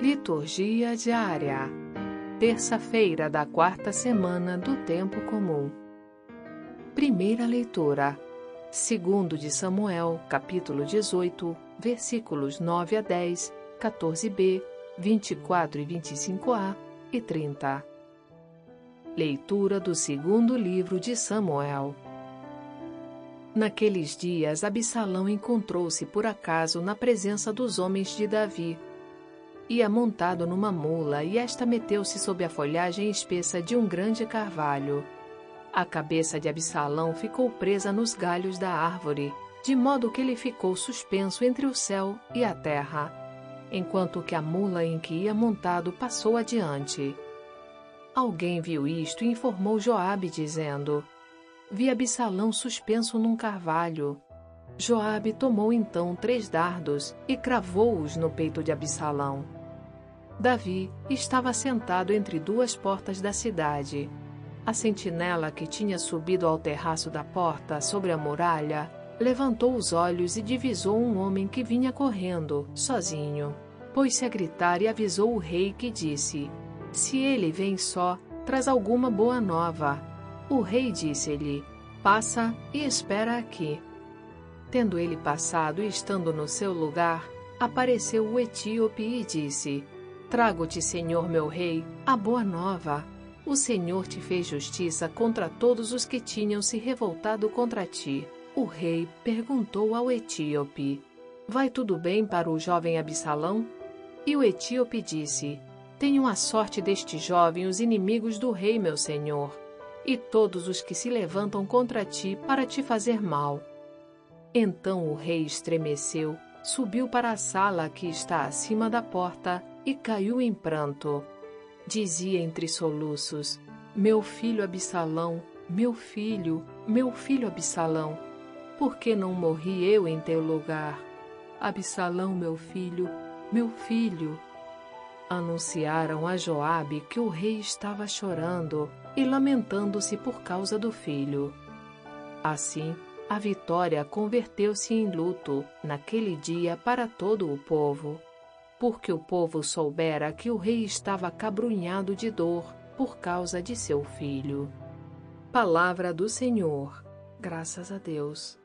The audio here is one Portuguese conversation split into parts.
Liturgia diária. Terça-feira da quarta semana do tempo comum. Primeira leitura. Segundo de Samuel, capítulo 18, versículos 9 a 10, 14b, 24 e 25a e 30. Leitura do segundo livro de Samuel. Naqueles dias, Absalão encontrou-se por acaso na presença dos homens de Davi. Ia montado numa mula e esta meteu-se sob a folhagem espessa de um grande carvalho. A cabeça de Absalão ficou presa nos galhos da árvore, de modo que ele ficou suspenso entre o céu e a terra, enquanto que a mula em que ia montado passou adiante. Alguém viu isto e informou Joabe, dizendo: Vi Absalão suspenso num carvalho. Joabe tomou então três dardos e cravou-os no peito de Absalão. Davi estava sentado entre duas portas da cidade. A sentinela que tinha subido ao terraço da porta sobre a muralha levantou os olhos e divisou um homem que vinha correndo, sozinho. Pôs-se a gritar e avisou o rei que disse: Se ele vem só, traz alguma boa nova. O rei disse-lhe: Passa e espera aqui. Tendo ele passado e estando no seu lugar, apareceu o etíope e disse: Trago-te, Senhor meu rei, a boa nova. O Senhor te fez justiça contra todos os que tinham se revoltado contra ti. O rei perguntou ao etíope: Vai tudo bem para o jovem Absalão? E o etíope disse: Tenham a sorte deste jovem os inimigos do rei, meu senhor e todos os que se levantam contra ti para te fazer mal. Então o rei estremeceu, subiu para a sala que está acima da porta e caiu em pranto. Dizia entre soluços: Meu filho Absalão, meu filho, meu filho Absalão, por que não morri eu em teu lugar? Absalão, meu filho, meu filho. Anunciaram a Joabe que o rei estava chorando e lamentando-se por causa do filho. Assim, a vitória converteu-se em luto naquele dia para todo o povo, porque o povo soubera que o rei estava cabrunhado de dor por causa de seu filho. Palavra do Senhor. Graças a Deus.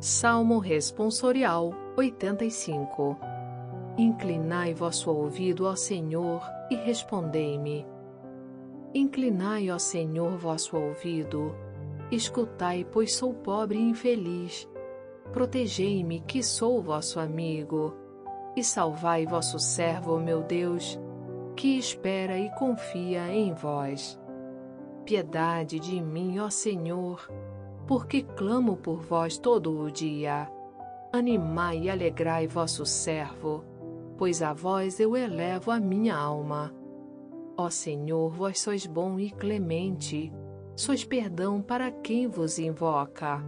Salmo Responsorial 85 Inclinai vosso ouvido ao Senhor e respondei-me. Inclinai, ó Senhor, vosso ouvido, escutai, pois sou pobre e infeliz. Protegei-me, que sou vosso amigo, e salvai vosso servo, meu Deus, que espera e confia em vós. Piedade de mim, ó Senhor, porque clamo por vós todo o dia. Animai e alegrai vosso servo pois a vós eu elevo a minha alma. Ó Senhor, vós sois bom e clemente, sois perdão para quem vos invoca.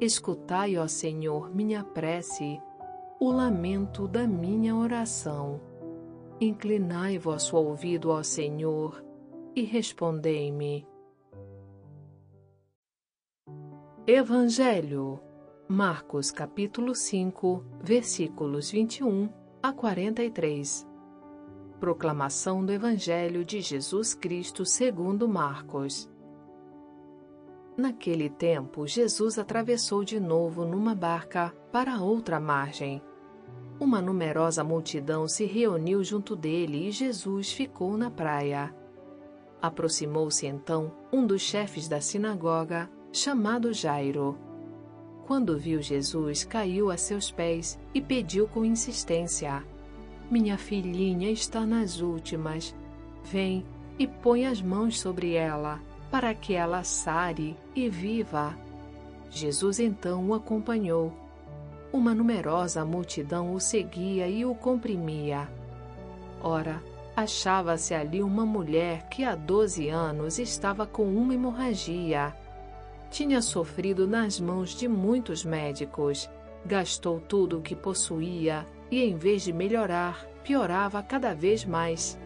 Escutai, ó Senhor, minha prece, o lamento da minha oração. Inclinai vosso ouvido ao Senhor e respondei-me. Evangelho Marcos capítulo 5, versículos 21 a 43. Proclamação do Evangelho de Jesus Cristo segundo Marcos. Naquele tempo, Jesus atravessou de novo numa barca para outra margem. Uma numerosa multidão se reuniu junto dele e Jesus ficou na praia. Aproximou-se então um dos chefes da sinagoga, chamado Jairo quando viu Jesus, caiu a seus pés e pediu com insistência: Minha filhinha está nas últimas. Vem e põe as mãos sobre ela, para que ela sare e viva. Jesus então o acompanhou. Uma numerosa multidão o seguia e o comprimia. Ora, achava-se ali uma mulher que há doze anos estava com uma hemorragia tinha sofrido nas mãos de muitos médicos, gastou tudo o que possuía e, em vez de melhorar, piorava cada vez mais.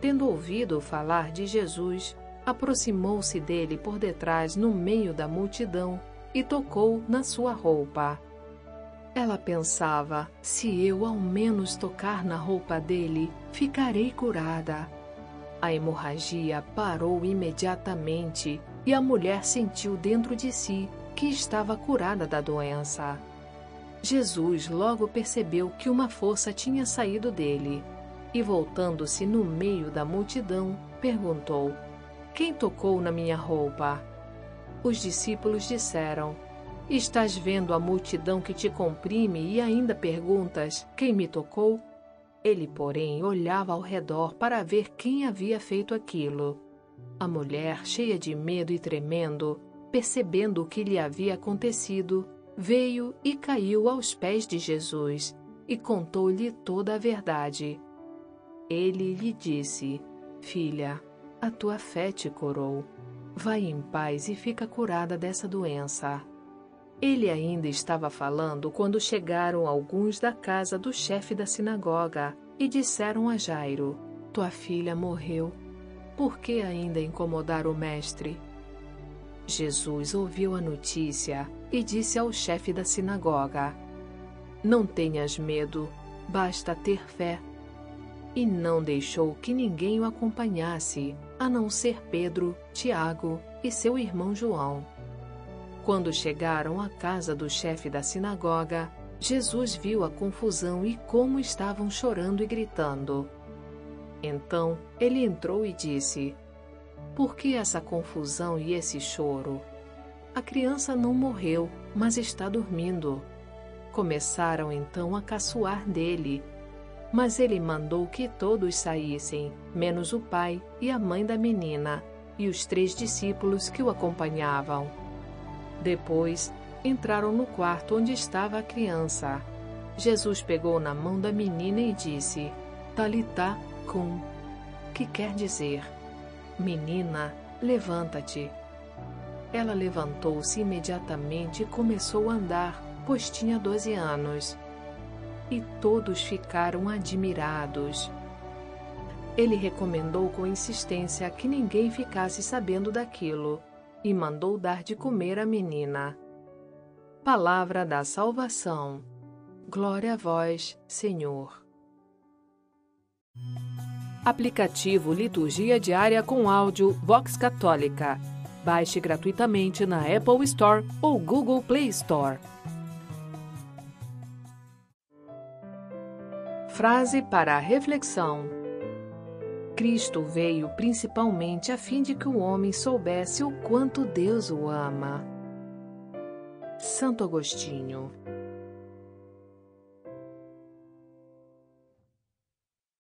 Tendo ouvido falar de Jesus, aproximou-se dele por detrás no meio da multidão e tocou na sua roupa. Ela pensava: se eu ao menos tocar na roupa dele, ficarei curada. A hemorragia parou imediatamente e a mulher sentiu dentro de si que estava curada da doença. Jesus logo percebeu que uma força tinha saído dele e, voltando-se no meio da multidão, perguntou: Quem tocou na minha roupa? Os discípulos disseram: Estás vendo a multidão que te comprime e ainda perguntas: Quem me tocou? Ele, porém, olhava ao redor para ver quem havia feito aquilo. A mulher, cheia de medo e tremendo, percebendo o que lhe havia acontecido, veio e caiu aos pés de Jesus e contou-lhe toda a verdade. Ele lhe disse: Filha, a tua fé te curou. Vai em paz e fica curada dessa doença. Ele ainda estava falando quando chegaram alguns da casa do chefe da sinagoga e disseram a Jairo: Tua filha morreu. Por que ainda incomodar o mestre? Jesus ouviu a notícia e disse ao chefe da sinagoga: Não tenhas medo, basta ter fé. E não deixou que ninguém o acompanhasse, a não ser Pedro, Tiago e seu irmão João. Quando chegaram à casa do chefe da sinagoga, Jesus viu a confusão e como estavam chorando e gritando. Então ele entrou e disse: Por que essa confusão e esse choro? A criança não morreu, mas está dormindo. Começaram então a caçoar dele. Mas ele mandou que todos saíssem, menos o pai e a mãe da menina, e os três discípulos que o acompanhavam. Depois, entraram no quarto onde estava a criança. Jesus pegou na mão da menina e disse: Talitá cum, que quer dizer: Menina, levanta-te. Ela levantou-se imediatamente e começou a andar, pois tinha doze anos. E todos ficaram admirados. Ele recomendou com insistência que ninguém ficasse sabendo daquilo e mandou dar de comer à menina. Palavra da salvação. Glória a vós, Senhor. Aplicativo Liturgia Diária com áudio Vox Católica. Baixe gratuitamente na Apple Store ou Google Play Store. Frase para a reflexão. Cristo veio principalmente a fim de que o homem soubesse o quanto Deus o ama. Santo Agostinho